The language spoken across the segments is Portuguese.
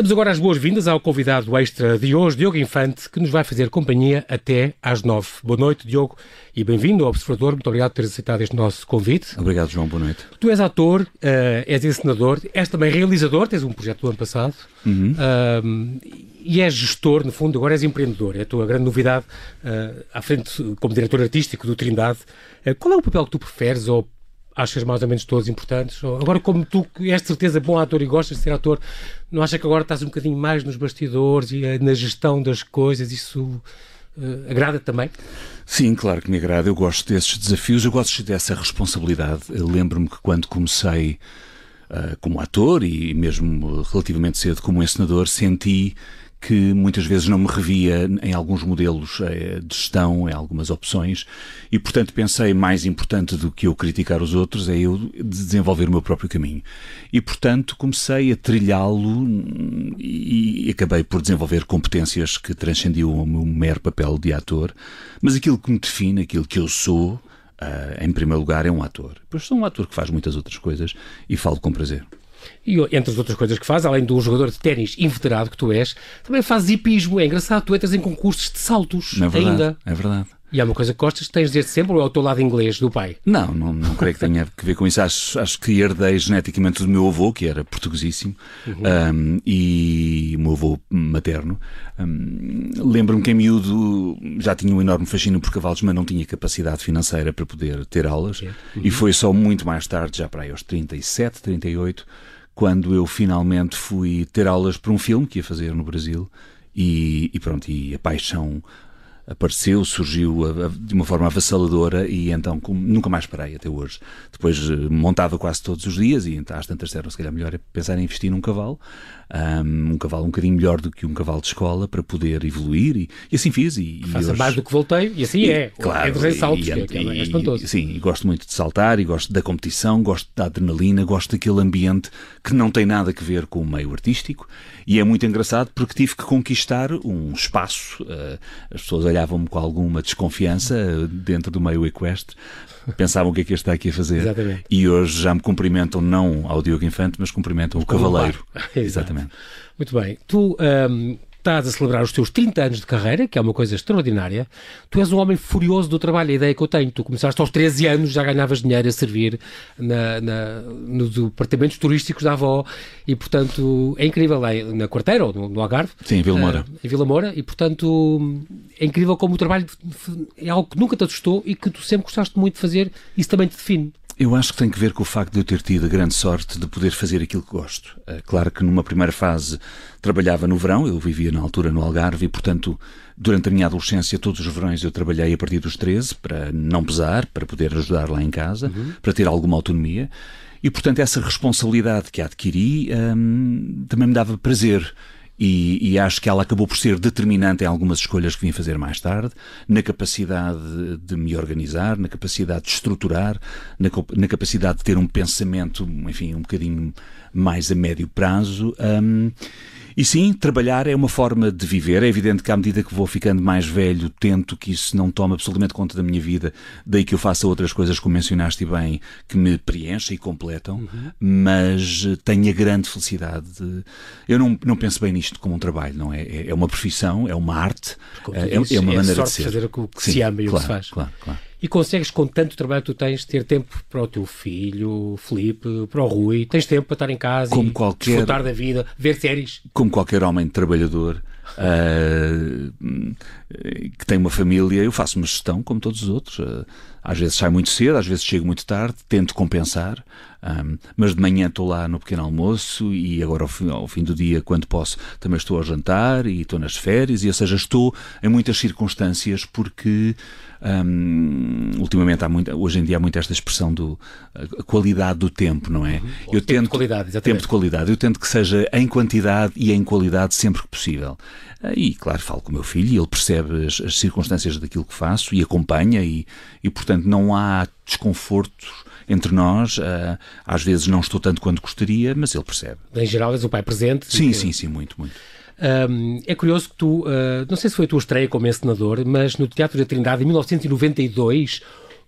Damos agora as boas-vindas ao convidado extra de hoje, Diogo Infante, que nos vai fazer companhia até às nove. Boa noite, Diogo, e bem-vindo ao Observador. Muito obrigado por teres aceitado este nosso convite. Obrigado, João. Boa noite. Tu és ator, uh, és encenador, és também realizador, tens um projeto do ano passado, uhum. uh, e és gestor, no fundo, agora és empreendedor. É a tua grande novidade uh, à frente como diretor artístico do Trindade. qual é o papel que tu preferes ou achas mais ou menos todos importantes? Agora, como tu és de certeza bom ator e gostas de ser ator, não achas que agora estás um bocadinho mais nos bastidores e eh, na gestão das coisas? Isso uh, agrada também? Sim, claro que me agrada. Eu gosto desses desafios, eu gosto dessa responsabilidade. Lembro-me que quando comecei uh, como ator e mesmo relativamente cedo como encenador, senti que muitas vezes não me revia em alguns modelos eh, de gestão, em algumas opções, e portanto pensei mais importante do que eu criticar os outros é eu desenvolver o meu próprio caminho. E portanto comecei a trilhá-lo e acabei por desenvolver competências que transcendiam o meu mero papel de ator, mas aquilo que me define, aquilo que eu sou, Uh, em primeiro lugar, é um ator. Pois sou um ator que faz muitas outras coisas e falo com prazer. E entre as outras coisas que faz, além um jogador de ténis inveterado que tu és, também faz hipismo. É engraçado, tu entras em concursos de saltos é verdade, ainda. É verdade. E há uma coisa que gostas, tens desde sempre ou é o teu lado inglês do pai? Não, não, não creio que tenha a ver com isso. Acho, acho que herdei geneticamente do meu avô, que era portuguesíssimo, uhum. um, e o meu avô materno. Um, Lembro-me que em miúdo já tinha um enorme fascínio por cavalos, mas não tinha capacidade financeira para poder ter aulas. Uhum. E foi só muito mais tarde, já para aí aos 37, 38, quando eu finalmente fui ter aulas para um filme que ia fazer no Brasil. E, e pronto, e a paixão apareceu, surgiu de uma forma avassaladora e então nunca mais parei até hoje. Depois eh, montava quase todos os dias e então, às tantas disseram se calhar melhor é pensar em investir num cavalo, um, um, cavalo um bocadinho melhor do que um cavalo de escola para poder evoluir e, e assim fiz. E, Faça hoje... mais do que voltei e assim e, é. Claro, é de e, que é, é espantoso. Sim, e gosto muito de saltar e gosto da competição, gosto da adrenalina, gosto daquele ambiente que não tem nada a ver com o meio artístico e é muito engraçado porque tive que conquistar um espaço. Uh, as pessoas olhavam-me com alguma desconfiança uh, dentro do meio equestre, pensavam o que é que este está aqui a fazer. Exatamente. E hoje já me cumprimentam não ao Diogo Infante, mas cumprimentam o, o cavaleiro. Exatamente. Muito bem. Tu. Um estás a celebrar os teus 30 anos de carreira, que é uma coisa extraordinária. Tu és um homem furioso do trabalho, a ideia que eu tenho. Tu começaste aos 13 anos, já ganhavas dinheiro a servir na, na, nos departamentos turísticos da avó e, portanto, é incrível. É, na quarteira ou no, no Algarve? Sim, em Vila Moura. Uh, em Vila Moura, e, portanto, é incrível como o trabalho é algo que nunca te assustou e que tu sempre gostaste muito de fazer. Isso também te define. Eu acho que tem que ver com o facto de eu ter tido a grande sorte de poder fazer aquilo que gosto. É claro que numa primeira fase trabalhava no verão, eu vivia na altura no Algarve e, portanto, durante a minha adolescência, todos os verões eu trabalhei a partir dos 13 para não pesar, para poder ajudar lá em casa, uhum. para ter alguma autonomia. E, portanto, essa responsabilidade que adquiri hum, também me dava prazer. E, e, acho que ela acabou por ser determinante em algumas escolhas que vim fazer mais tarde, na capacidade de me organizar, na capacidade de estruturar, na, na capacidade de ter um pensamento, enfim, um bocadinho mais a médio prazo. Um, e sim, trabalhar é uma forma de viver. É evidente que à medida que vou ficando mais velho, tento que isso não tome absolutamente conta da minha vida, daí que eu faça outras coisas, como mencionaste bem, que me preenchem e completam, uhum. mas tenho a grande felicidade. De... Eu não, não penso bem nisto como um trabalho, não é? É, é uma profissão, é uma arte, é, dizes, é, uma é maneira de ser. fazer o que sim, se ama e claro, o que se faz. Claro, claro e consegues, com tanto trabalho que tu tens, ter tempo para o teu filho, Felipe, para o Rui, tens tempo para estar em casa como e qualquer, desfrutar da vida, ver séries. Como qualquer homem trabalhador uh, que tem uma família, eu faço uma gestão como todos os outros. Uh, às vezes saio muito cedo, às vezes chego muito tarde, tento compensar, um, mas de manhã estou lá no pequeno almoço e agora ao fim, ao fim, do dia, quando posso, também estou ao jantar e estou nas férias, e ou seja, estou em muitas circunstâncias porque um, ultimamente há muito, hoje em dia há muito esta expressão do a qualidade do tempo, não é? Uhum. Eu tempo tento, de qualidade, exatamente. tempo de qualidade. Eu tento que seja em quantidade e em qualidade sempre que possível. E, claro, falo com o meu filho e ele percebe as, as circunstâncias daquilo que faço e acompanha, e, e portanto não há desconfortos entre nós. Uh, às vezes não estou tanto quanto gostaria, mas ele percebe. Em geral, és o pai presente? Sim, que... sim, sim, muito, muito. Um, é curioso que tu, uh, não sei se foi a tua estreia como encenador, mas no Teatro da Trindade, em 1992,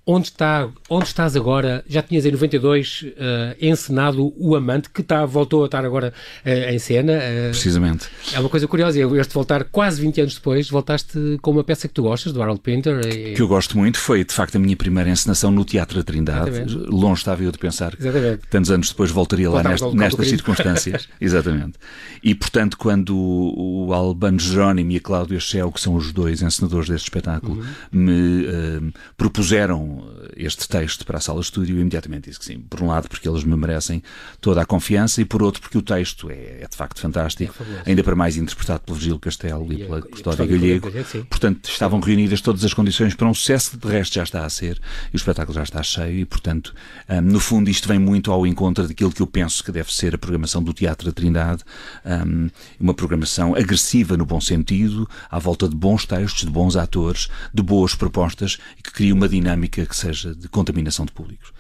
onde, está, onde estás agora? Já tinhas em 92 uh, encenado O Amante, que está, voltou a estar agora uh, em cena. Uh, Precisamente. É uma coisa curiosa, este voltar quase 20 anos depois, voltaste com uma peça que tu gostas, do Harold Pinter. E... Que eu gosto muito, foi de facto a minha primeira encenação no Teatro da Trindade. Exatamente. Longe estava eu de pensar Exatamente. que tantos anos depois voltaria lá nest, nestas circunstâncias. Exatamente. E portanto, quando o Albano Jerónimo e a Cláudia Shell, que são os dois encenadores deste espetáculo, uhum. me propuseram este texto para a sala de estúdio, imediatamente disse que sim. Por um lado, porque eles me merecem toda a confiança, e por outro, porque o texto é, é de facto fantástico, é ainda para mais interpretado pelo Virgílio Castelo e, e pela Custódia Galego. Portanto, estavam reunidas todas as condições para um sucesso, de resto já está a ser, e o espetáculo já está cheio, e portanto, um, no fundo, isto vem muito ao encontro daquilo que eu penso que deve ser a programação do Teatro da Trindade, um, uma programação agressiva no bom sentido, à volta de bons textos, de bons atores, de boas propostas, e que cria uma dinâmica que seja de contaminação de públicos.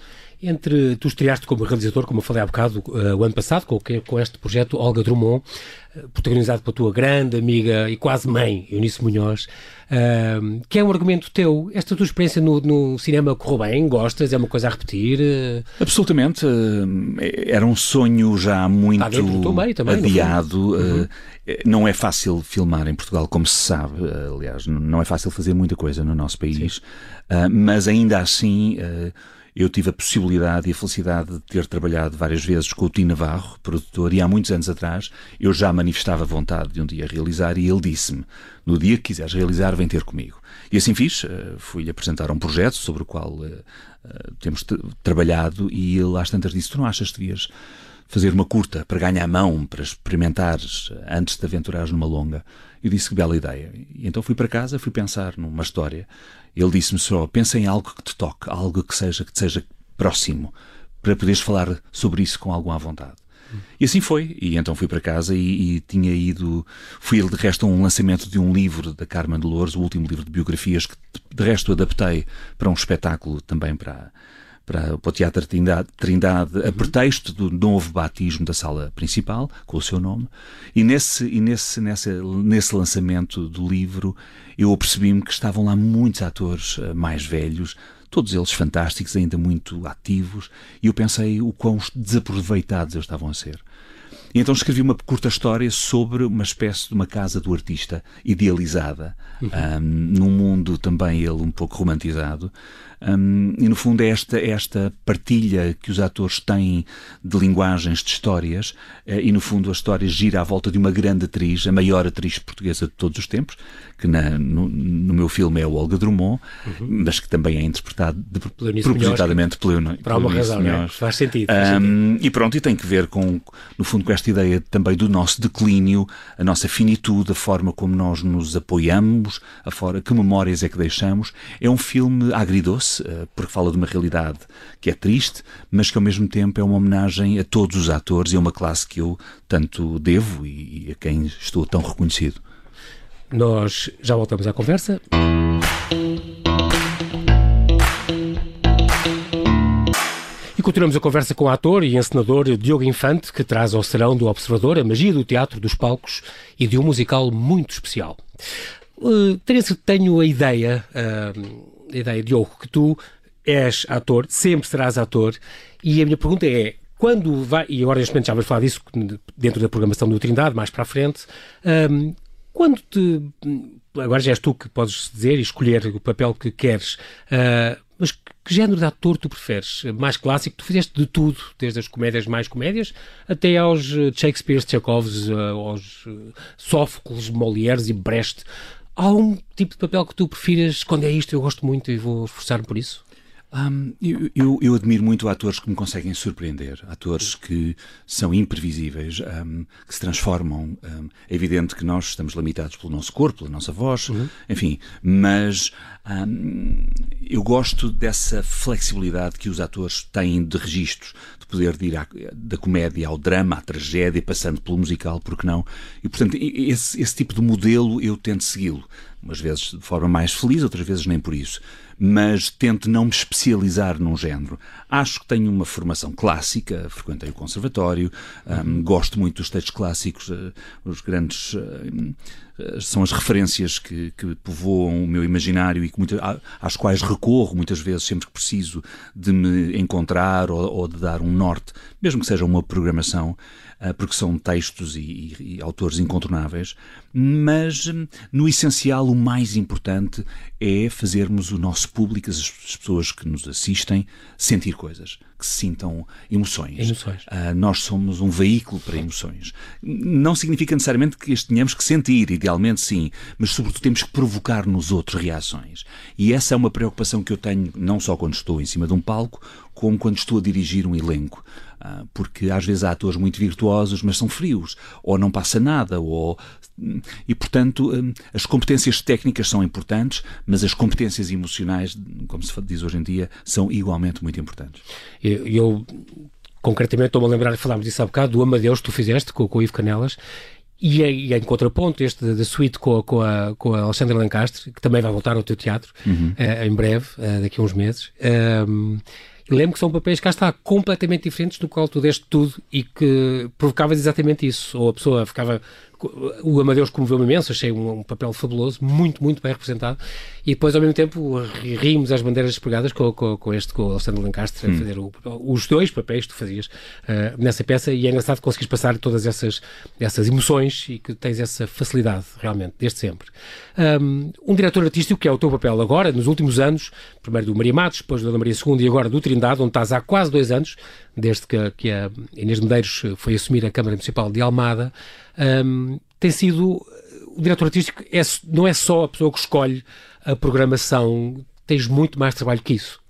Entre tu estreaste como realizador, como eu falei há bocado, uh, o ano passado, com, com este projeto Olga Drummond, uh, protagonizado pela tua grande amiga e quase mãe, Eunice Munhoz, uh, que é um argumento teu. Esta tua experiência no, no, cinema correu bem? Gostas? É uma coisa a repetir? Absolutamente. era um sonho já muito também, adiado. Uhum. Não é fácil filmar em Portugal, como se sabe. Aliás, não é fácil fazer muita coisa no nosso país. mas ainda assim eu tive a possibilidade e a felicidade de ter trabalhado várias vezes com o Tino Navarro, produtor, e há muitos anos atrás eu já manifestava vontade de um dia realizar e ele disse-me: no dia que quiseres realizar, vem ter comigo. E assim fiz, eh, fui-lhe apresentar um projeto sobre o qual uh, uh, temos trabalhado e ele às tantas disse: Tu não achas que devias fazer uma curta para ganhar mão, para experimentares antes de aventurares numa longa? Eu disse que bela ideia. E então fui para casa, fui pensar numa história ele disse-me só: pensa em algo que te toque, algo que seja que te seja próximo, para poderes falar sobre isso com alguma vontade. E assim foi. E então fui para casa e, e, tinha ido. Fui de resto a um lançamento de um livro da Carmen Dolores, o último livro de biografias, que de resto adaptei para um espetáculo também para, para, para o Teatro Trindade, Trindade a pretexto do novo batismo da sala principal, com o seu nome. E nesse, e nesse, nesse, nesse lançamento do livro eu apercebi-me que estavam lá muitos atores eh, mais velhos, todos eles fantásticos, ainda muito ativos, e eu pensei o quão desaproveitados eles estavam a ser. E então escrevi uma curta história sobre uma espécie de uma casa do artista idealizada, uhum. um, num mundo também ele um pouco romantizado, um, e no fundo é esta, é esta partilha que os atores têm de linguagens, de histórias, uh, e no fundo a história gira à volta de uma grande atriz, a maior atriz portuguesa de todos os tempos, que na, no, no, meu filme é o Olga Drummond, uhum. mas que também é interpretado de, propositadamente pelo Para uma razão, é? faz sentido. Faz um, e pronto, e tem que ver com, no fundo, com esta ideia também do nosso declínio, a nossa finitude, a forma como nós nos apoiamos, a forma, que memórias é que deixamos. É um filme agridoce, eh, porque fala de uma realidade que é triste, mas que ao mesmo tempo é uma homenagem a todos os atores e a uma classe que eu tanto devo e a quem estou tão reconhecido. Nós já voltamos à conversa. E continuamos a conversa com o ator e encenador Diogo Infante, que traz ao serão do Observador a magia do teatro, dos palcos e de um musical muito especial. Uh, tenho a ideia, uh, a ideia, Diogo, que tu és ator, sempre serás ator, e a minha pergunta é, quando vai, e agora neste momento já vamos falar disso dentro da programação do Trindade, mais para a frente, um, quando te. Agora já és tu que podes dizer e escolher o papel que queres, uh, mas que género de ator tu preferes? Mais clássico? Tu fizeste de tudo, desde as comédias mais comédias até aos Shakespeare, Tchakovs, aos Sófocles, Molières e Brecht. Há um tipo de papel que tu prefiras quando é isto? Eu gosto muito e vou esforçar-me por isso. Um, eu, eu, eu, admiro muito atores que me conseguem surpreender, atores que são imprevisíveis, um, que se transformam. Um, é evidente que nós estamos limitados pelo nosso corpo, pela nossa voz, uhum. enfim, mas eu gosto dessa flexibilidade que os atores têm de registros, de poder ir à, da comédia ao drama, à tragédia, passando pelo musical, porque não? E, portanto, esse, esse tipo de modelo eu tento segui-lo umas vezes de forma mais feliz, outras vezes nem por isso. Mas tento não me especializar num género. Acho que tenho uma formação clássica, frequentei o conservatório, um, gosto muito dos textos clássicos, uh, os grandes. Uh, são as referências que, que povoam o meu imaginário e que às quais recorro muitas vezes sempre que preciso de me encontrar ou, ou de dar um norte, mesmo que seja uma programação. Porque são textos e, e, e autores incontornáveis, mas hum, no essencial o mais importante é fazermos o nosso público, as pessoas que nos assistem, sentir coisas, que se sintam emoções. emoções. Uh, nós somos um veículo para emoções. Não significa necessariamente que as tenhamos que sentir, idealmente sim, mas sobretudo temos que provocar nos outros reações. E essa é uma preocupação que eu tenho não só quando estou em cima de um palco, como quando estou a dirigir um elenco. Ah, porque às vezes há atores muito virtuosos, mas são frios, ou não passa nada, ou... e portanto hum, as competências técnicas são importantes, mas as competências emocionais, como se diz hoje em dia, são igualmente muito importantes. Eu, eu concretamente estou-me a lembrar, falámos disso há bocado, do Amadeus que tu fizeste com, com o Ivo Canelas, e, em, em contraponto, este da suíte com, com, a, com a Alexandra Lancastre, que também vai voltar ao teu teatro uhum. uh, em breve, uh, daqui a uns meses. E lembro que são papéis cá está completamente diferentes do qual tu deste tudo e que provocavas exatamente isso. Ou a pessoa ficava o Amadeus comoveu-me imenso, achei um, um, papel fabuloso, muito, muito bem representado. E depois, ao mesmo tempo, rimos as bandeiras despregadas com, com, com este, com o Alexandre Lancastre, hum. a fazer o, os dois papéis que tu fazias uh, nessa peça. E é engraçado que conseguires passar todas essas, essas emoções e que tens essa facilidade, realmente, desde sempre. Um, um diretor artístico, que é o teu papel agora, nos últimos anos, primeiro do Maria Matos, depois do Ana Maria II e agora do Trindade, onde estás há quase dois anos, desde que, que a Inês Medeiros foi assumir a Câmara Municipal de Almada um, tem sido. O diretor artístico é, não é só a pessoa que escolhe a programação, tens muito mais trabalho que isso.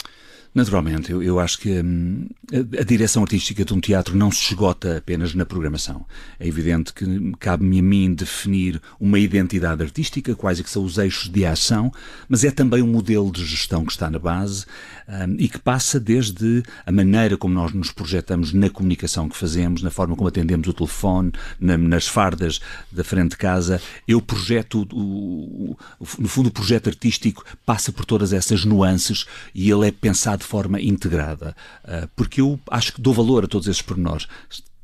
Naturalmente, eu, eu acho que hum, a, a, direção artística de um teatro não se esgota apenas na programação. É evidente que cabe-me a mim definir uma identidade artística, quais é que são os eixos de ação, mas é também um modelo de gestão que está na base hum, e que passa desde a maneira como nós nos projetamos na comunicação que fazemos, na forma como atendemos o telefone, na, nas fardas da frente de casa. Eu projeto, o, o, no fundo, o projeto artístico passa por todas essas nuances e ele é pensado de forma integrada, ah, porque eu acho que dou valor a todos esses pormenores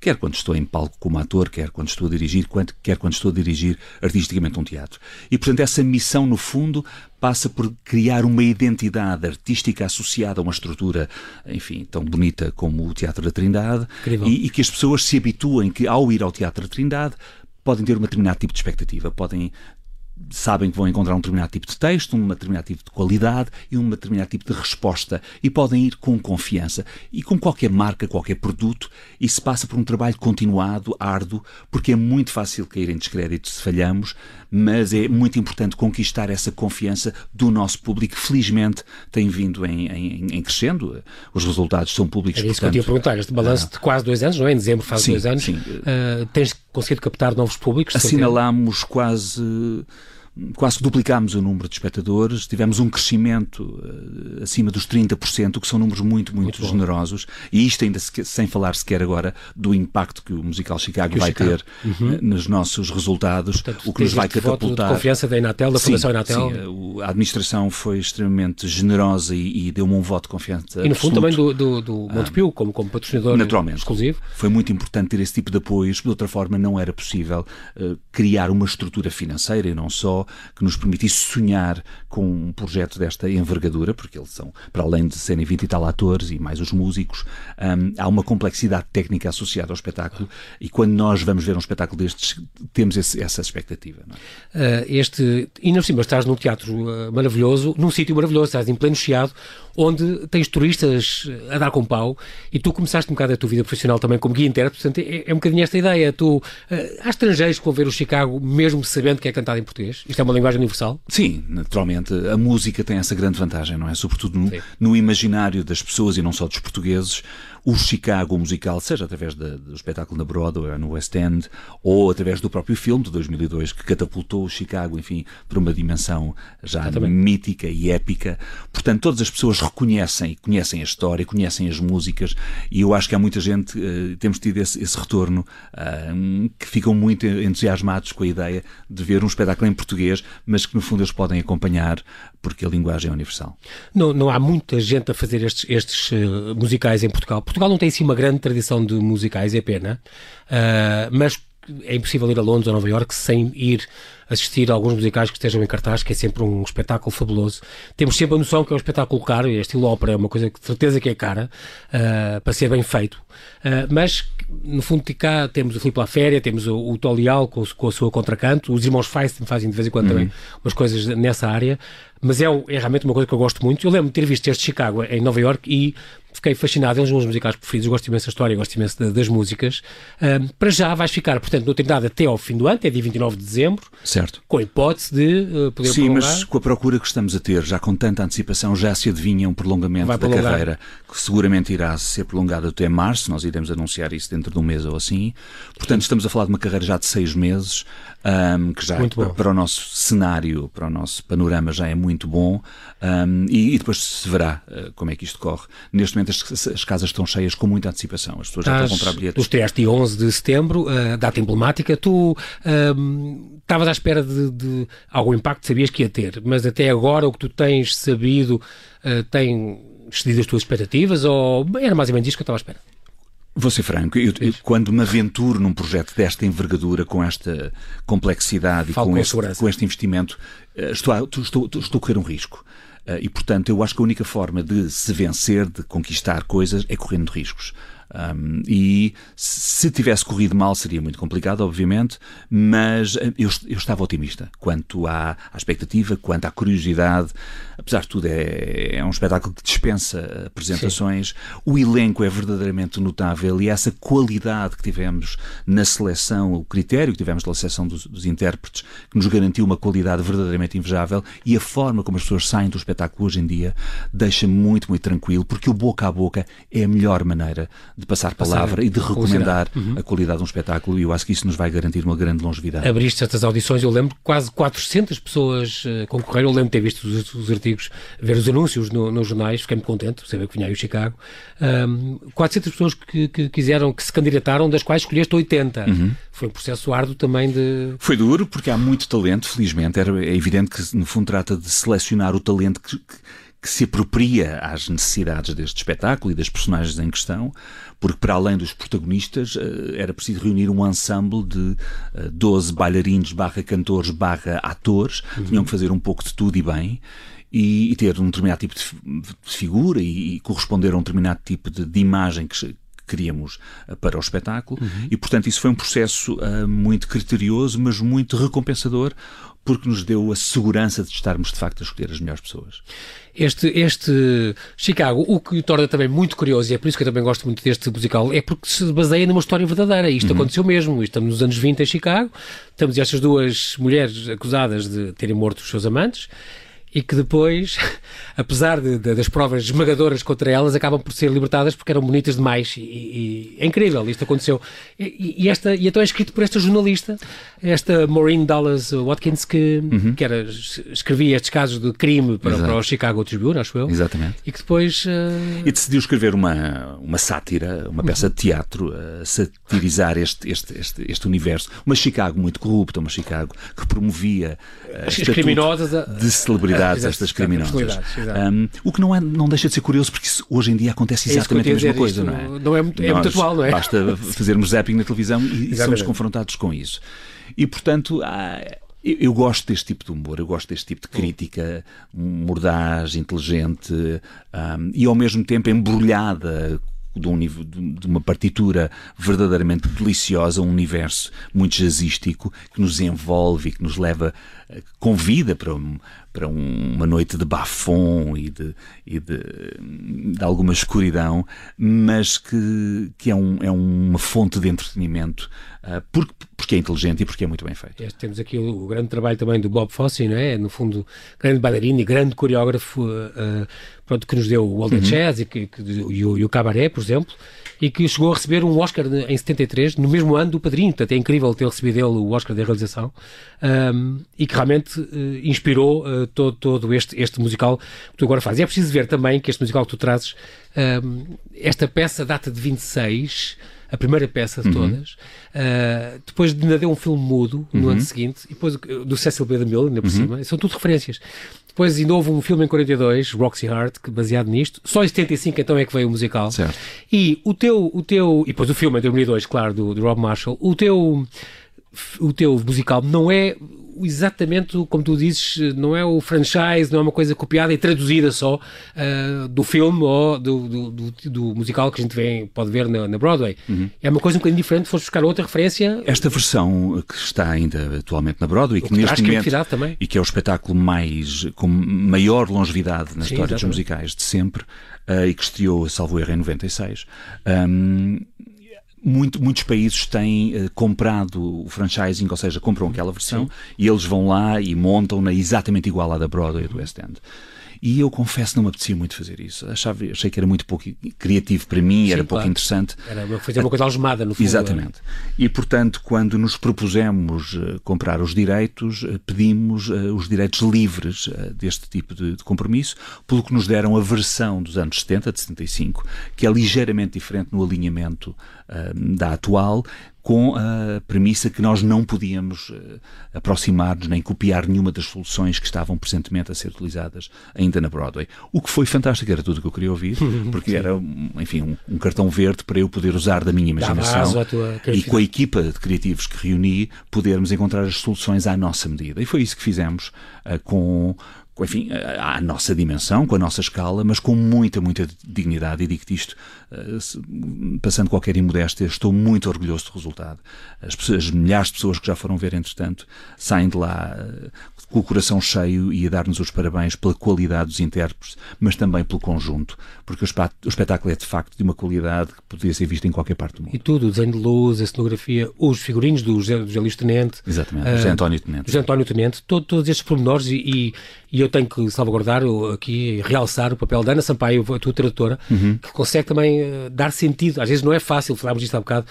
quer quando estou em palco como ator, quer quando estou a dirigir, quer quando estou a dirigir artisticamente um teatro. E, portanto, essa missão, no fundo, passa por criar uma identidade artística associada a uma estrutura, enfim, tão bonita como o Teatro da Trindade, e, e, que as pessoas se habituem que, ao ir ao Teatro da Trindade, podem ter um determinado tipo de expectativa, podem sabem que vão encontrar um determinado tipo de texto, um determinado tipo de qualidade e um determinado tipo de resposta e podem ir com confiança. E com qualquer marca, qualquer produto, isso passa por um trabalho continuado, árduo, porque é muito fácil cair em descrédito se falhamos, mas é muito importante conquistar essa confiança do nosso público, que felizmente tem vindo em, em, em crescendo. Os resultados são públicos. É isso portanto, que eu tinha a perguntar. Este balanço ah, de quase dois anos, não é? Em dezembro faz sim, dois anos. Sim. Uh, tens conseguido captar novos públicos? Assinalamos quase quase duplicámos o número de espectadores, tivemos um crescimento uh, acima dos 30%, que são números muito, muito, muito generosos, e isto ainda se, sem falar sequer agora do impacto que o musical Chicago que vai Chicago. ter uhum. uh, nos nossos resultados, Portanto, o que nos vai catapultar. de confiança da Inatel, da Fundação Inatel. Sim, a administração foi extremamente generosa e, e deu-me um voto de confiança. E no fundo também do, do, do Montepio, ah, como, como patrocinador naturalmente, exclusivo. Foi muito importante ter esse tipo de apoios, de outra forma não era possível uh, criar uma estrutura financeira e não só que nos permitisse sonhar com um projeto desta envergadura, porque eles são, para além de serem 20 e tal atores e mais os músicos, um, há uma complexidade técnica associada ao espetáculo e quando nós vamos ver um espetáculo destes, temos esse, essa expectativa. É? Uh, este, e não cima, estás num teatro uh, maravilhoso, num sítio maravilhoso, estás em pleno chiado, onde tens turistas a dar com pau e tu começaste um bocado a tua vida profissional também como guia intérprete, portanto é, é um bocadinho esta ideia. Tu, uh, há estrangeiros que vão ver o Chicago mesmo sabendo que é cantado em português? Isto é uma linguagem universal? Sim, naturalmente. A música tem essa grande vantagem, não é? Sobretudo no, no imaginário das pessoas e não só dos portugueses o Chicago musical, seja através de, do espetáculo na Broadway, no West End, ou através do próprio filme de 2002, que catapultou o Chicago, enfim, para uma dimensão já mítica e épica. Portanto, todas as pessoas reconhecem, conhecem a história, conhecem as músicas, e eu acho que há muita gente, uh, temos tido esse, esse retorno, uh, que ficam muito entusiasmados com a ideia de ver um espetáculo em português, mas que no fundo eles podem acompanhar porque a linguagem é universal. Não, não há muita gente a fazer estes, estes uh, musicais em Portugal. Portugal não tem assim uma grande tradição de musicais, é pena, uh, mas é impossível ir a Londres ou Nova York sem ir assistir a alguns musicais que estejam em cartaz, que é sempre um espetáculo fabuloso. Temos sempre a noção que é um espetáculo caro, e é estilo ópera é uma coisa que de certeza que é cara, uh, para ser bem feito. Uh, mas, no fundo, cá temos o Filipe La Féria, temos o, o Tolial com, com a sua contracanto, os irmãos Feist fazem de vez em quando uhum. também umas coisas nessa área, mas é, é realmente uma coisa que eu gosto muito. Eu lembro de ter visto este Chicago em Nova York e fiquei fascinado, é um dos meus musicais preferidos, gosto imenso da história, gosto imenso de, das músicas. Um, para já vais ficar, portanto, no Trindade até ao fim do ano, até dia 29 de dezembro. Certo. Com a hipótese de uh, poder Sim, prolongar. mas com a procura que estamos a ter, já com tanta antecipação, já se adivinha um prolongamento Vai da prolongar. carreira, que seguramente irá ser prolongado até março, nós iremos anunciar isso dentro de um mês ou assim. Portanto, estamos a falar de uma carreira já de seis meses, um, que já para, para, o nosso cenário, para o nosso panorama já é muito bom, um, e, e, depois se verá uh, como é que isto corre. Neste momento as, as, casas estão cheias com muita antecipação, as pessoas Tás, já estão a comprar bilhetes. Tu estreaste 11 de setembro, uh, data emblemática, tu estavas um, à espera de, de, algum impacto, sabias que ia ter, mas até agora o que tu tens sabido uh, tem excedido as tuas expectativas ou era mais ou menos isto que eu estava à espera? Vou ser franco, eu, eu, quando me aventuro num projeto desta envergadura, com esta complexidade Falo e com, com, este, com este investimento, eh, estou a, estou, estou, estou a correr um risco. Eh, e, portanto, eu acho que a única forma de se vencer, de conquistar coisas, é correndo riscos. Um, e se tivesse corrido mal seria muito complicado, obviamente, mas eh, eu, eu estava otimista quanto à, à, expectativa, quanto à curiosidade. Apesar de tudo, é, é um espetáculo que dispensa apresentações. Sim. O elenco é verdadeiramente notável e essa qualidade que tivemos na seleção, o critério que tivemos na seleção dos, dos intérpretes, que nos garantiu uma qualidade verdadeiramente invejável e a forma como as pessoas saem do espetáculo hoje em dia deixa-me muito, muito tranquilo, porque o boca a boca é a melhor maneira de passar palavra e de recomendar uhum. a qualidade de um espetáculo e eu acho que isso nos vai garantir uma grande longevidade. Abriste estas audições, eu lembro quase 400 pessoas uh, concorreram, eu lembro de ter visto os, os artigos, ver os anúncios no, nos jornais, fiquei-me contente, saber que vinha aí o Chicago. Um, 400 pessoas que, que, quiseram, que se candidataram, das quais escolheste 80. Uhum. Foi um processo árduo também de... Foi duro, porque há muito talento, felizmente. Era, é evidente que, no fundo, trata de selecionar o talento que, que que se apropria às necessidades deste espetáculo e das personagens em questão, porque para além dos protagonistas eh, era preciso reunir um ensemble de 12 eh, bailarinos barra cantores barra atores, uhum. tinham que fazer um pouco de tudo e bem, e, e ter um determinado tipo de, figura e, e, corresponder a um determinado tipo de, de imagem que, queríamos eh, para o espetáculo uhum. e, portanto, isso foi um processo uh, muito criterioso, mas muito recompensador, porque nos deu a segurança de estarmos, de facto, a escolher as melhores pessoas. Este, este Chicago, o que o torna também muito curioso, e é por isso que eu também gosto muito deste musical, é porque se baseia numa história verdadeira. Isto uhum. aconteceu mesmo. Estamos nos anos 20 em Chicago, temos estas duas mulheres acusadas de terem morto os seus amantes e que depois, apesar de, de, das provas esmagadoras contra elas, acabam por ser libertadas porque eram bonitas demais. E, e é incrível, isto aconteceu. E, e, esta, e então é escrito por esta jornalista, esta Maureen Dallas Watkins, que, uhum. que era, escrevia estes casos de crime para, para o Chicago Tribune, acho eu. Exatamente. E que depois. Uh... E decidiu escrever uma, uma sátira, uma peça uhum. de teatro, a satirizar este, este, este, este universo. Uma Chicago muito corrupta, uma Chicago que promovia. Uh, As criminosas. De celebridade estas criminosas. Um, o que não, é, não deixa de ser curioso, porque isso, hoje em dia acontece é exatamente é a mesma coisa, não é? Não é muito, é muito atual, não é? Basta fazermos zapping na televisão e somos confrontados com isso. E, portanto, há, eu, gosto deste tipo de humor, eu gosto deste tipo de crítica mordaz, inteligente um, e ao mesmo tempo embrulhada de, um, de uma partitura verdadeiramente deliciosa, um universo muito jazzístico que nos envolve e que nos leva, eh, convida para, para uma noite de bafon e de, e de, de alguma escuridão, mas que, que é, um, é uma fonte de entretenimento uh, porque, porque é inteligente e porque é muito bem feito. Este, temos aqui o, o, grande trabalho também do Bob Fosse, não é? No fundo, grande bailarino e grande coreógrafo uh, pronto, que nos deu o Old uhum. Jazz e, que, que, e, o, e o Cabaret, por exemplo e que chegou a receber um Oscar em 73, no mesmo ano do Padrinho, portanto é incrível ter recebido ele o Oscar da realização, um, e que realmente uh, inspirou uh, todo, todo este, este musical que tu agora fazes. E é preciso ver também que este musical que tu trazes, um, esta peça data de 26, a primeira peça de uhum. todas. Uh, depois ainda deu um filme mudo no uhum. ano seguinte, e depois do Cecil B. DeMille, ainda por uhum. cima. São tudo referências. Depois ainda houve um filme em 42, Roxy Hart, baseado nisto. Só em 75 então é que veio o musical. Certo. E o teu, o teu, e depois o filme em 2002, claro, do, do Rob Marshall, o teu, o teu musical não é exatamente como tu dizes, não é o franchise, não é uma coisa copiada e traduzida só uh, do filme ou do, do, do, do, musical que a gente vê, pode ver na, na Broadway. Uhum. É uma coisa um bocadinho diferente, foste buscar outra referência. Esta versão que está ainda atualmente na Broadway, que, que neste momento, também. e que é o espetáculo mais com maior longevidade na Sim, história dos musicais de sempre, uh, e que estreou, salvo erro, em 96. Um, muito, muitos países têm uh, comprado o franchising, ou seja, compram aquela versão Sim. e eles vão lá e montam-na exatamente igual à da Broadway e do West End. E eu confesso não me apetecia muito fazer isso. Achava, achei que era muito pouco criativo para mim, Sim, era claro. pouco interessante. Era fazer uma coisa algemada, no fundo. Exatamente. E, portanto, quando nos propusemos uh, comprar os direitos, uh, pedimos uh, os direitos livres deste tipo de, de, compromisso, pelo que nos deram a versão dos anos 70, de 75, que é ligeiramente diferente no alinhamento da atual, com a premissa que nós não podíamos uh, aproximar-nos nem copiar nenhuma das soluções que estavam presentemente a ser utilizadas ainda na Broadway. O que foi fantástico, era tudo o que eu queria ouvir, porque era, enfim, um, um, cartão verde para eu poder usar da minha imaginação e com a equipa de criativos que reuni, podermos encontrar as soluções à nossa medida. E foi isso que fizemos uh, com, enfim, à nossa dimensão, com a nossa escala, mas com muita, muita dignidade. E digo-te isto, eh, passando qualquer imodéstia, estou muito orgulhoso do resultado. As, pessoas, as milhares de pessoas que já foram ver, entretanto, saem de lá eh, com o coração cheio e a dar-nos os parabéns pela qualidade dos intérpretes, mas também pelo conjunto, porque o espetáculo é de facto de uma qualidade que poderia ser vista em qualquer parte do mundo. E tudo, o desenho de luz, a cenografia, os figurinos do José, do José Tenente. Exatamente, uh, José António Tenente. José António Tenente, todo, todos estes pormenores e, e, e, eu tenho que salvaguardar aqui, realçar o papel da Ana Sampaio, a tua tradutora, uhum. que consegue também uh, dar sentido. Às vezes não é fácil, falámos disto há bocado,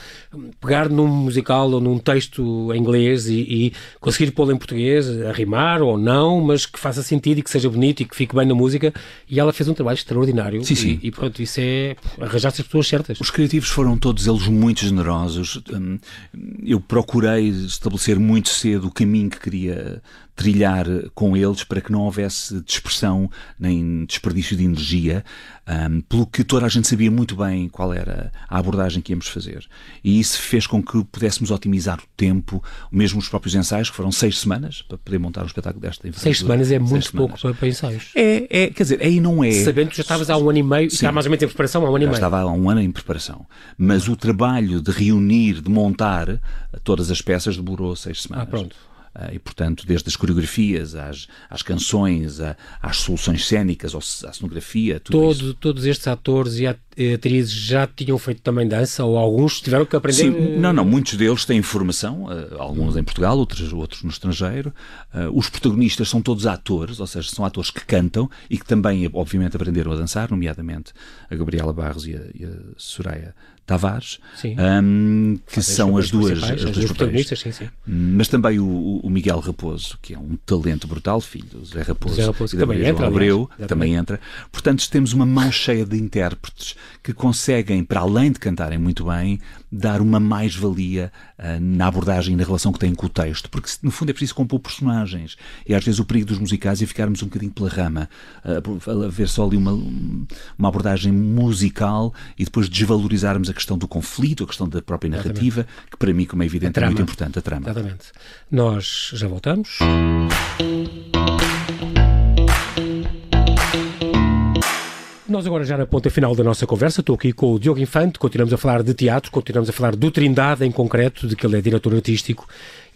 pegar num musical ou num texto em inglês e, e conseguir pô-lo em português, a rimar, ou não, mas que faça sentido e que seja bonito e que fique bem na música. E ela fez um trabalho extraordinário. Sim, sim. E, e pronto, isso é arranjar-se as pessoas certas. Os criativos foram todos eles muito generosos. Hum, eu procurei estabelecer muito cedo o caminho que queria trilhar com eles para que não houvesse dispersão nem desperdício de energia, um, pelo que toda a gente sabia muito bem qual era a abordagem que íamos fazer. E isso fez com que pudéssemos otimizar o tempo, mesmo os próprios ensaios, que foram seis semanas para poder montar um espetáculo desta Seis semanas é muito pouco para, para, ensaios. É, é, quer dizer, aí não é. Sabendo que já estavas há um ano e meio, Sim, mais ou menos em preparação há um ano e meio. estava há um ano em preparação. Mas o trabalho de reunir, de montar todas as peças demorou seis semanas. Ah, pronto. Ah, e, portanto, desde as coreografias às, às canções, às soluções cénicas, à cenografia, tudo Todo, isso. Todos estes atores e atrizes já tinham feito também dança ou alguns tiveram que aprender? Sim, não, não, muitos deles têm formação, ah, alguns em Portugal, outros, outros no estrangeiro. Ah, os protagonistas são todos atores, ou seja, são atores que cantam e que também, obviamente, aprenderam a dançar, nomeadamente a Gabriela Barros e a, e a Soraya Tavares, um, que são as duas, as duas protagonistas, sim, sim. Mas também o, o, Miguel Raposo, que é um talento brutal, filho do Zé Raposo, Zé Raposo e da também entra, Abreu, também entra. Portanto, temos uma mão cheia de intérpretes que conseguem, para além de cantarem muito bem, dar uma mais-valia uh, na abordagem e na relação que têm com o texto, porque no fundo é preciso compor personagens. E às vezes o perigo dos musicais é ficarmos um bocadinho pela rama, uh, ver só ali uma, uma abordagem musical e depois desvalorizarmos a questão do conflito, a questão da própria narrativa, Exatamente. que para mim, como é evidente, é muito importante, a trama. Exatamente. Nós já voltamos. Nós agora já na ponta final da nossa conversa, estou aqui com o Diogo Infante, continuamos a falar de teatro, continuamos a falar do Trindade em concreto, de que ele é diretor artístico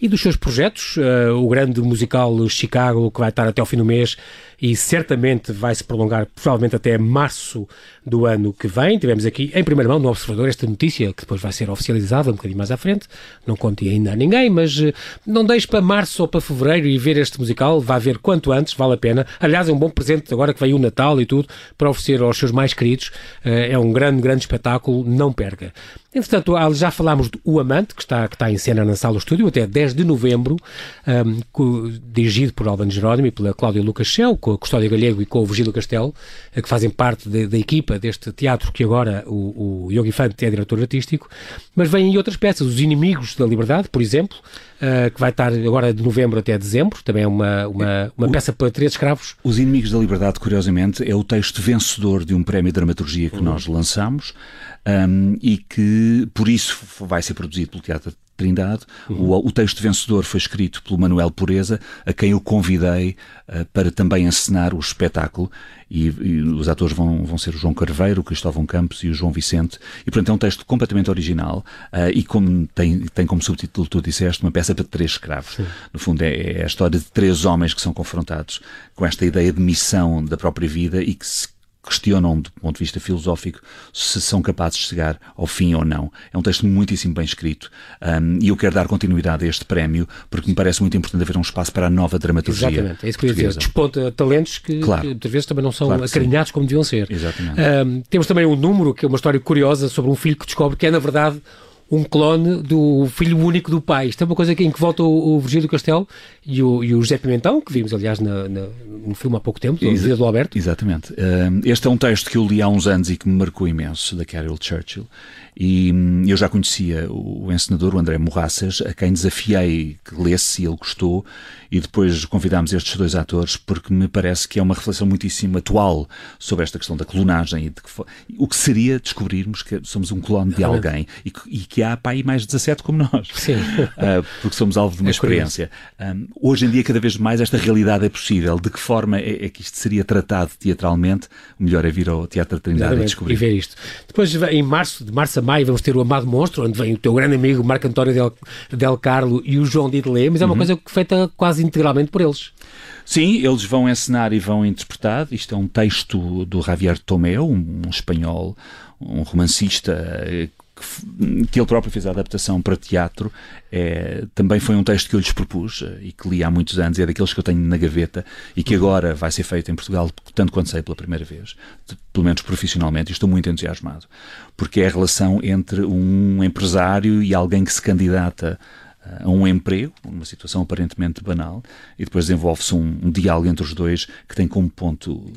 e dos seus projetos, uh, o grande musical Chicago, que vai estar até ao fim do mês e certamente vai se prolongar provavelmente até março do ano que vem. Tivemos aqui em primeira mão no Observador esta notícia, que depois vai ser oficializada um bocadinho mais à frente, não conte ainda a ninguém, mas uh, não deixe para março ou para fevereiro e ver este musical, vá ver quanto antes, vale a pena. Aliás, é um bom presente agora que veio o Natal e tudo, para oferecer aos seus mais queridos. Uh, é um grande, grande espetáculo, não perca. Entretanto, já falámos do O Amante, que está, que está em cena na sala do estúdio, até 10 de novembro, um, dirigido por Albano Jerónimo e pela Cláudia Lucas Shell, com a Custódia Galego e com o Virgílio Castelo, eh, que fazem parte da equipa deste teatro que agora o, o Yogi Fante é diretor artístico, mas vêm outras peças, Os Inimigos da Liberdade, por exemplo, que vai estar agora de novembro até dezembro, também é uma, uma, uma peça para três escravos. Os Inimigos da Liberdade, curiosamente, é o texto vencedor de um prémio de dramaturgia que uhum. nós lançamos um, e que, por isso, vai ser produzido pelo Teatro Trindade. Uhum. O, o, texto vencedor foi escrito pelo Manuel Pureza, a quem eu convidei uh, para também encenar o espetáculo. E, e, os atores vão, vão ser o João Carveiro, o Cristóvão Campos e o João Vicente. E, portanto, é um texto completamente original uh, e como tem, tem como subtítulo, tu disseste, uma peça para três escravos. Sim. No fundo, é, é a história de três homens que são confrontados com esta ideia de missão da própria vida e que se questionam do ponto de vista filosófico se são capazes de chegar ao fim ou não. É um texto muitíssimo bem escrito um, e eu quero dar continuidade a este prémio porque me parece muito importante haver um espaço para a nova dramaturgia. Exatamente, é isso que eu ia dizer. Desponta talentos que, claro. que muitas vezes também não são claro acarinhados como deviam ser. Exatamente. Um, temos também um número que é uma história curiosa sobre um filho que descobre que é na verdade um clone do filho único do pai. Isto é uma coisa em que volta o, o Virgílio Castelo e o, e o José Pimentão, que vimos, aliás, na, na, no filme há pouco tempo, do Vida do Alberto. Exatamente. Este é um texto que eu li há uns anos e que me marcou imenso, da Carol Churchill. E hum, eu já conhecia o encenador, o André Morraças, a quem desafiei que lesse e ele gostou, e depois convidámos estes dois atores porque me parece que é uma reflexão muitíssimo atual sobre esta questão da clonagem e de que, o que seria descobrirmos que somos um clone de alguém e que, e que há pai mais 17 como nós. Sim. Uh, porque somos alvo de uma é experiência. Um, hoje em dia, cada vez mais, esta realidade é possível. De que forma é, é que isto seria tratado teatralmente? O melhor é vir ao Teatro da Trindade Exatamente. e descobrir. E ver isto. Depois, em março, de março a maio, vamos ter o Amado Monstro, onde vem o teu grande amigo Marco António Del, Del Carlo e o João Didelé, mas é uma uhum. coisa feita quase integralmente por eles. Sim, eles vão encenar e vão interpretar. Isto é um texto do Javier Tomeu, um, um espanhol, um romancista eh, que ele próprio fez a adaptação para teatro, é, também foi um texto que eu lhes propus eh, e que li há muitos anos, é daqueles que eu tenho na gaveta e que agora vai ser feito em Portugal, tanto quanto sei pela primeira vez, pelo menos profissionalmente, e estou muito entusiasmado, porque é a relação entre um empresário e alguém que se candidata a um emprego, uma situação aparentemente banal, e depois desenvolve-se um, um diálogo entre os dois que tem como ponto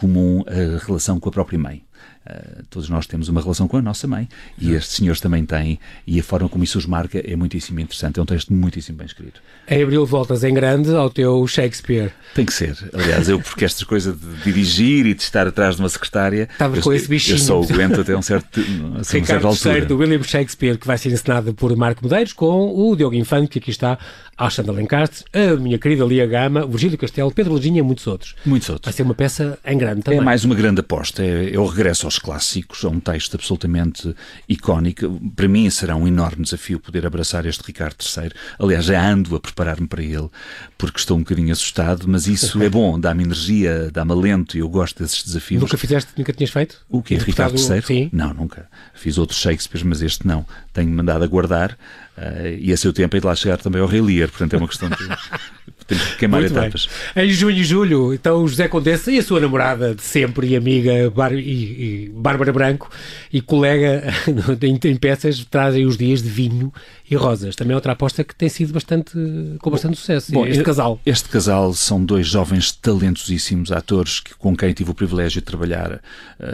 comum a relação com a própria mãe. Uh, todos nós temos uma relação com a nossa mãe e estes senhores também têm, e a forma como isso os marca é muitíssimo interessante. É um texto muitíssimo bem escrito. Em abril voltas em grande ao teu Shakespeare. Tem que ser. Aliás, eu, porque estas coisas de dirigir e de estar atrás de uma secretária. Estavas com esse bichinho. Eu só aguento até um certo, uma certa altura. do William Shakespeare, que vai ser encenado por Marco Medeiros, com o Diogo Infante, que aqui está, Alexandre Lencastre, a minha querida Lia Gama, Virgílio Castelo, Pedro Leginha e muitos outros. Muitos outros. Vai ser uma peça em grande também. É mais uma grande aposta. É, é o regresso aos clássicos, a um texto absolutamente icónico. Para mim será um enorme desafio poder abraçar este Ricardo III. Aliás, já ando a preparar-me para ele, porque estou um bocadinho assustado, mas isso é bom, dá-me energia, dá-me alento e eu gosto desses desafios. Nunca fizeste, nunca tinhas feito? O quê? Ricardo III? Sim. Não, nunca. Fiz outros Shakespeare, mas este não. Tenho mandado a guardar uh, e a seu tempo é de lá chegar também ao Rei Lear, portanto é uma questão de temos que queimar Muito etapas. Bem. Em junho e julho, então o José Condessa e a sua namorada de sempre e amiga Bar e, e Bárbara Branco e colega em, em, peças trazem os dias de vinho e rosas. Também é outra aposta que tem sido bastante com bastante sucesso. Bom, este casal. Este casal são dois jovens talentosíssimos atores que, com quem tive o privilégio de trabalhar uh,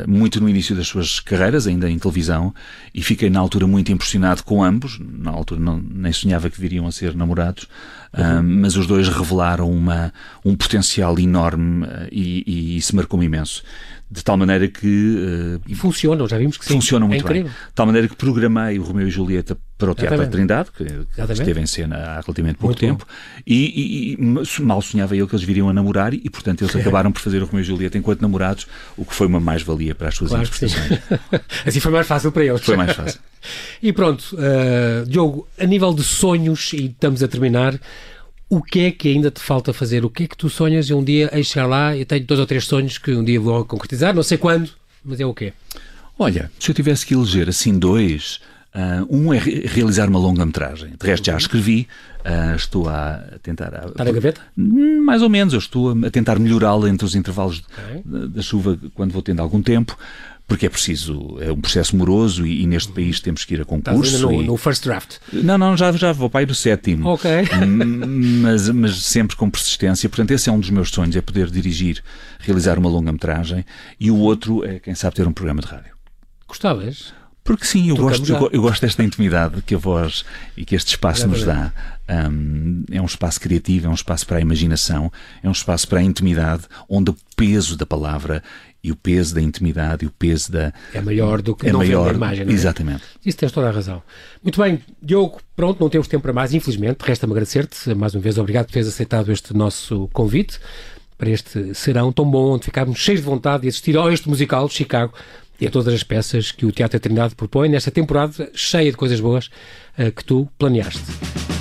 muito no início das suas carreiras, ainda em televisão, e fiquei na altura muito impressionado com ambos. Na altura não, nem sonhava que viriam a ser namorados. Uhum. mas os dois revelaram uma, um potencial enorme uh, e, e isso marcou-me imenso. De tal maneira que. Uh, e funcionam, já vimos que sim. Funcionam muito é bem. De tal maneira que programei o Romeu e Julieta para o Teatro da Trindade, que esteve em cena há relativamente pouco muito tempo, e, e, mal sonhava eu que eles viriam a namorar e, portanto, eles acabaram por fazer o Romeu e Julieta enquanto namorados, o que foi uma mais-valia para as suas claro interpretações. assim foi mais fácil para eles. Foi mais fácil. e pronto, uh, Diogo, a nível de sonhos, e estamos a terminar, o que é que ainda te falta fazer? O que é que tu sonhas e um dia a chegar lá? Eu tenho dois ou três sonhos que um dia vou concretizar, não sei quando, mas é o quê? Olha, se eu tivesse que eleger assim dois, uh, um é re realizar uma longa-metragem. De resto, já uhum. escrevi, uh, estou a tentar. A, Está na gaveta? Hum, mais ou menos, eu estou a tentar melhorá-la entre os intervalos okay. da, chuva quando vou tendo algum tempo porque é preciso, é um processo moroso e, e neste país temos que ir a concurso. No, e... no, first draft? Não, não, já, já vou para ir no sétimo. Ok. Hum, mas, mas sempre com persistência. Portanto, esse é um dos meus sonhos, é poder dirigir, realizar uma longa-metragem e o outro é, quem sabe, ter um programa de rádio. Gostavas? Porque sim, eu gosto, eu, eu, gosto desta intimidade que a voz e que este espaço nos dá. Um, é um espaço criativo, é um espaço para a imaginação, é um espaço para a intimidade, onde o peso da palavra e o peso da intimidade e o peso da. É maior do que é não maior, a imagem, não é? Exatamente. Isso tens toda a razão. Muito bem, Diogo, pronto, não temos tempo para mais, infelizmente. Resta-me agradecer-te. Mais uma vez, obrigado por teres aceitado este nosso convite para este serão tão bom, onde ficámos cheios de vontade de assistir a este musical de Chicago e a todas as peças que o Teatro Trindade propõe nesta temporada cheia de coisas boas uh, que tu planeaste.